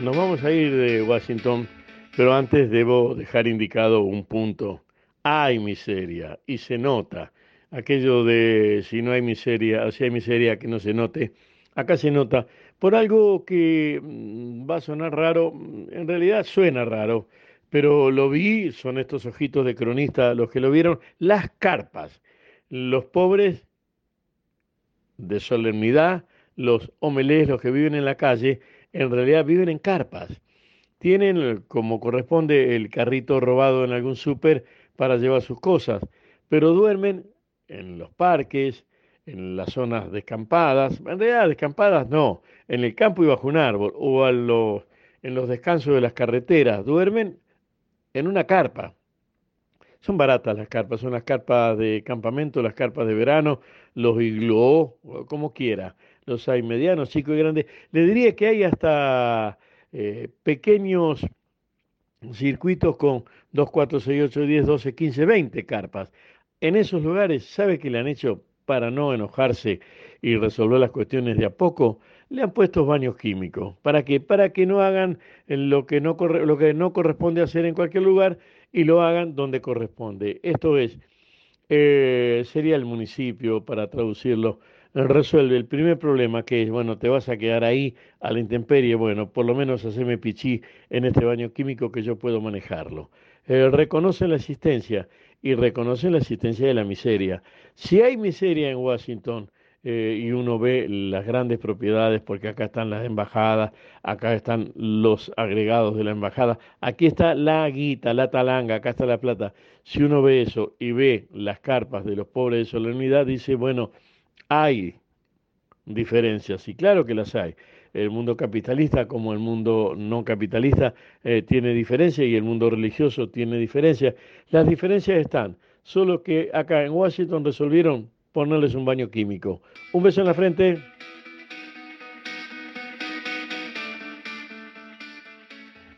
Nos vamos a ir de Washington, pero antes debo dejar indicado un punto. Hay miseria y se nota. Aquello de si no hay miseria, si hay miseria que no se note, acá se nota por algo que mm, va a sonar raro, en realidad suena raro, pero lo vi, son estos ojitos de cronista los que lo vieron, las carpas. Los pobres de solemnidad, los homelés, los que viven en la calle, en realidad viven en carpas. Tienen, como corresponde, el carrito robado en algún súper para llevar sus cosas, pero duermen en los parques, en las zonas descampadas, en realidad descampadas no, en el campo y bajo un árbol, o en los descansos de las carreteras, duermen en una carpa. Son baratas las carpas, son las carpas de campamento, las carpas de verano, los igloo, como quiera. Los hay medianos, chicos y grandes. Le diría que hay hasta eh, pequeños circuitos con 2, 4, 6, 8, 10, 12, 15, 20 carpas. En esos lugares, ¿sabe qué le han hecho para no enojarse y resolver las cuestiones de a poco? Le han puesto baños químicos. ¿Para qué? Para que no hagan lo que no, lo que no corresponde hacer en cualquier lugar y lo hagan donde corresponde. Esto es, eh, sería el municipio, para traducirlo, resuelve el primer problema que es, bueno, te vas a quedar ahí a la intemperie, bueno, por lo menos haceme pichí en este baño químico que yo puedo manejarlo. Eh, reconocen la existencia y reconocen la existencia de la miseria. Si hay miseria en Washington, eh, y uno ve las grandes propiedades, porque acá están las embajadas, acá están los agregados de la embajada, aquí está la guita, la talanga, acá está la plata. Si uno ve eso y ve las carpas de los pobres de solemnidad, dice, bueno, hay diferencias, y claro que las hay. El mundo capitalista como el mundo no capitalista eh, tiene diferencias y el mundo religioso tiene diferencias. Las diferencias están, solo que acá en Washington resolvieron ponerles un baño químico. Un beso en la frente.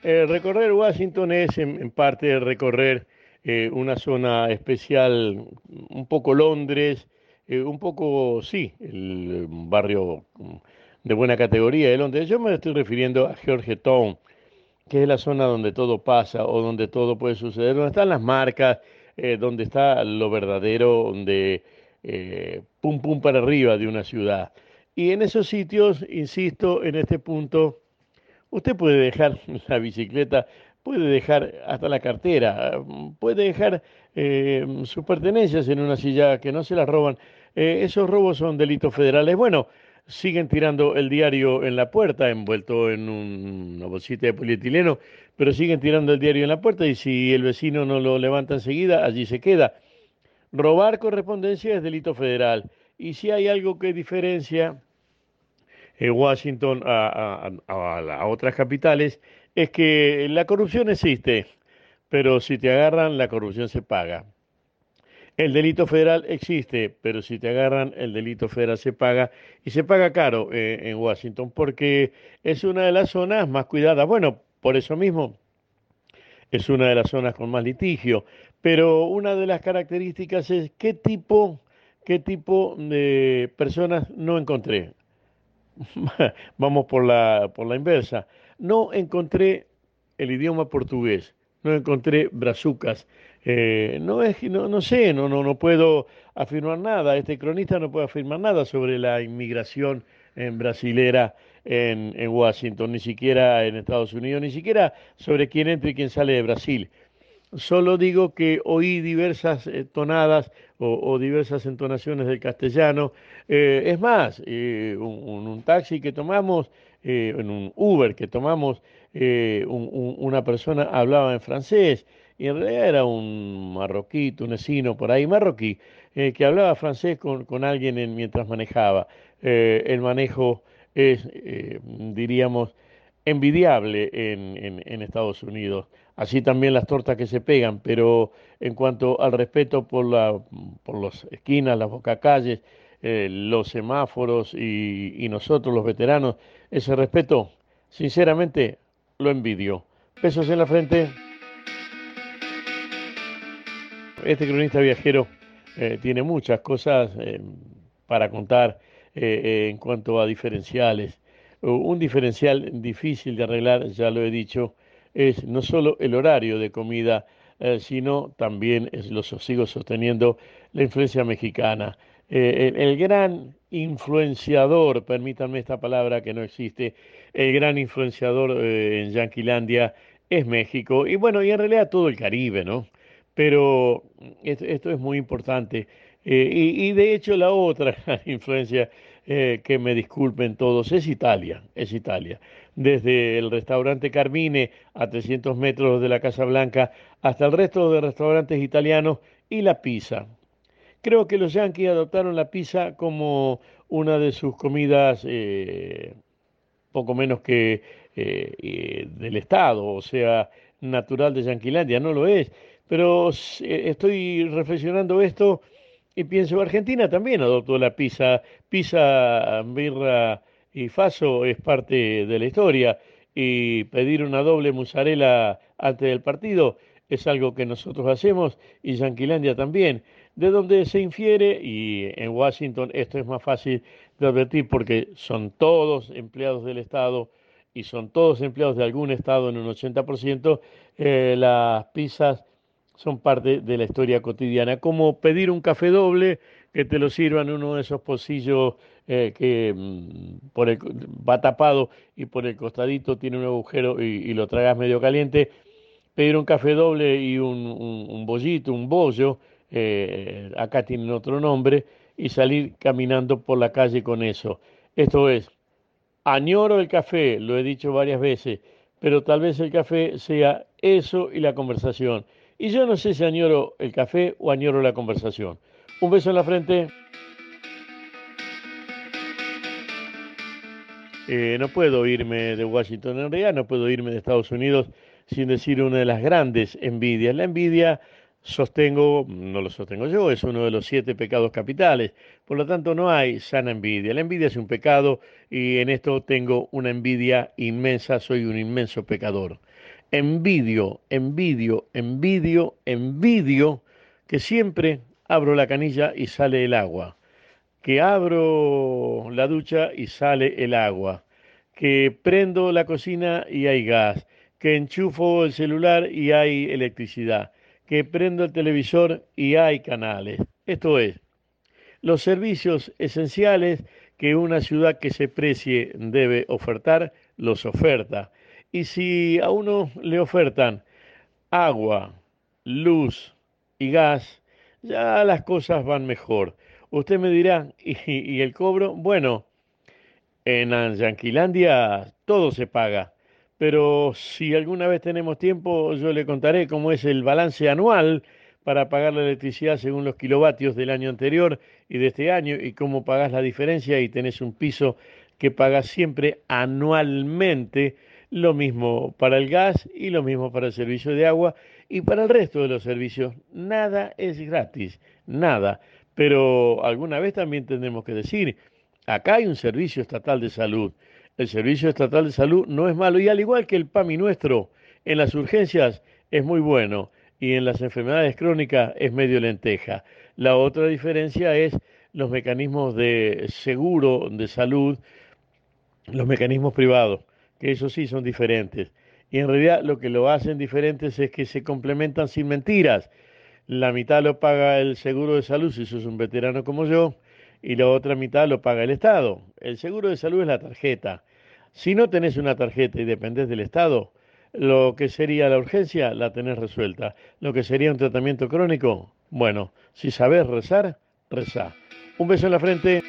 Eh, recorrer Washington es en, parte recorrer eh, una zona especial, un poco Londres, eh, un poco, sí, el barrio de buena categoría de Londres. Yo me estoy refiriendo a Georgetown, que es la zona donde todo pasa o donde todo puede suceder, donde están las marcas, donde está lo verdadero, donde eh, pum pum para arriba de una ciudad. Y en esos sitios, insisto, en este punto, usted puede dejar la bicicleta, puede dejar hasta la cartera, puede dejar eh, sus pertenencias en una silla que no se las roban. Eh, esos robos son delitos federales. Bueno, siguen tirando el diario en la puerta, envuelto en una bolsita de polietileno, pero siguen tirando el diario en la puerta y si el vecino no lo levanta enseguida, allí se queda. Robar correspondencia es delito federal. Y si hay algo que diferencia en Washington a, a, otras capitales, es que la corrupción existe, pero si te agarran, la corrupción se paga. El delito federal existe, pero si te agarran, el delito federal se paga y se paga caro eh, en Washington porque es una de las zonas más cuidadas. Bueno, por eso mismo es una de las zonas con más litigio, pero una de las características es qué tipo, qué tipo de personas no encontré. Vamos por la, por la inversa. No encontré el idioma portugués, no encontré brazucas. Eh, no es no, no sé, no, no, no puedo afirmar nada. Este cronista no puede afirmar nada sobre la inmigración en brasilera en, en, Washington, ni siquiera en Estados Unidos, ni siquiera sobre quién entra y quién sale de Brasil. Solo digo que oí diversas eh, tonadas o, diversas entonaciones del castellano. Eh, es más, eh, un, taxi que tomamos, en un Uber que tomamos, una persona hablaba en francés y en realidad era un marroquí, tunecino, por ahí, marroquí, que hablaba francés con, con alguien mientras manejaba. el manejo es, diríamos, envidiable en, en, Estados Unidos. Así también las tortas que se pegan, pero en cuanto al respeto por, la, por las esquinas, las bocacalles, eh, los semáforos y, nosotros los veteranos, ese respeto, sinceramente, lo envidio. Pesos en la frente. Este cronista viajero eh, tiene muchas cosas eh, para contar en cuanto a diferenciales un diferencial difícil de arreglar, ya lo he dicho, es no solo el horario de comida, eh, sino también, es, lo sigo sosteniendo, la influencia mexicana. Eh, el, gran influenciador, permítanme esta palabra que no existe, el gran influenciador eh, en Yanquilandia es México y bueno, y en realidad todo el Caribe, ¿no? Pero esto, es muy importante. y, y, de hecho la otra influencia eh, que me disculpen todos, es Italia, es Italia. Desde el restaurante Carmine a 300 metros de la Casa Blanca hasta el resto de restaurantes italianos y la pizza. Creo que los yanquis adoptaron la pizza como una de sus comidas eh, poco menos que eh, del Estado, o sea, natural de Yanquilandia, no lo es. Pero estoy reflexionando esto y pienso, Argentina también adoptó la pizza, pizza, birra y faso es parte de la historia. Y pedir una doble mozzarella antes del partido es algo que nosotros hacemos y Yanquilandia también. De donde se infiere, y en Washington esto es más fácil de advertir porque son todos empleados del Estado y son todos empleados de algún Estado en un 80%, eh, las pizzas son parte de la historia cotidiana, como pedir un café doble que te lo sirvan uno de esos pocillos eh, que mm, por el, va tapado y por el costadito tiene un agujero y, lo tragas medio caliente, pedir un café doble y un, un, bollito, un bollo, eh, acá tienen otro nombre, y salir caminando por la calle con eso. Esto es, añoro el café, lo he dicho varias veces, pero tal vez el café sea eso y la conversación. Y yo no sé si añoro el café o añoro la conversación. Un beso en la frente. Eh, no puedo irme de Washington en realidad, no puedo irme de Estados Unidos sin decir una de las grandes envidias. La envidia, sostengo, no lo sostengo yo, es uno de los siete pecados capitales. Por lo tanto, no hay sana envidia. La envidia es un pecado y en esto tengo una envidia inmensa, soy un inmenso pecador envidio, envidio, envidio, envidio que siempre abro la canilla y sale el agua, que abro la ducha y sale el agua, que prendo la cocina y hay gas, que enchufo el celular y hay electricidad, que prendo el televisor y hay canales. Esto es, los servicios esenciales que una ciudad que se precie debe ofertar, los oferta y si a uno le ofertan agua, luz y gas, ya las cosas van mejor. Usted me dirá, ¿y, el cobro? Bueno, en Yanquilandia todo se paga, pero si alguna vez tenemos tiempo, yo le contaré cómo es el balance anual para pagar la electricidad según los kilovatios del año anterior y de este año y cómo pagas la diferencia y tenés un piso que pagas siempre anualmente lo mismo para el gas y lo mismo para el servicio de agua y para el resto de los servicios. Nada es gratis, nada. Pero alguna vez también tenemos que decir, acá hay un servicio estatal de salud. El servicio estatal de salud no es malo y al igual que el PAMI nuestro, en las urgencias es muy bueno y en las enfermedades crónicas es medio lenteja. La otra diferencia es los mecanismos de seguro de salud, los mecanismos privados que eso sí son diferentes. Y en realidad lo que lo hacen diferentes es que se complementan sin mentiras. La mitad lo paga el seguro de salud si sos un veterano como yo y la otra mitad lo paga el Estado. El seguro de salud es la tarjeta. Si no tenés una tarjeta y dependés del Estado, lo que sería la urgencia la tenés resuelta. Lo que sería un tratamiento crónico, bueno, si sabés rezar, rezá. Un beso en la frente.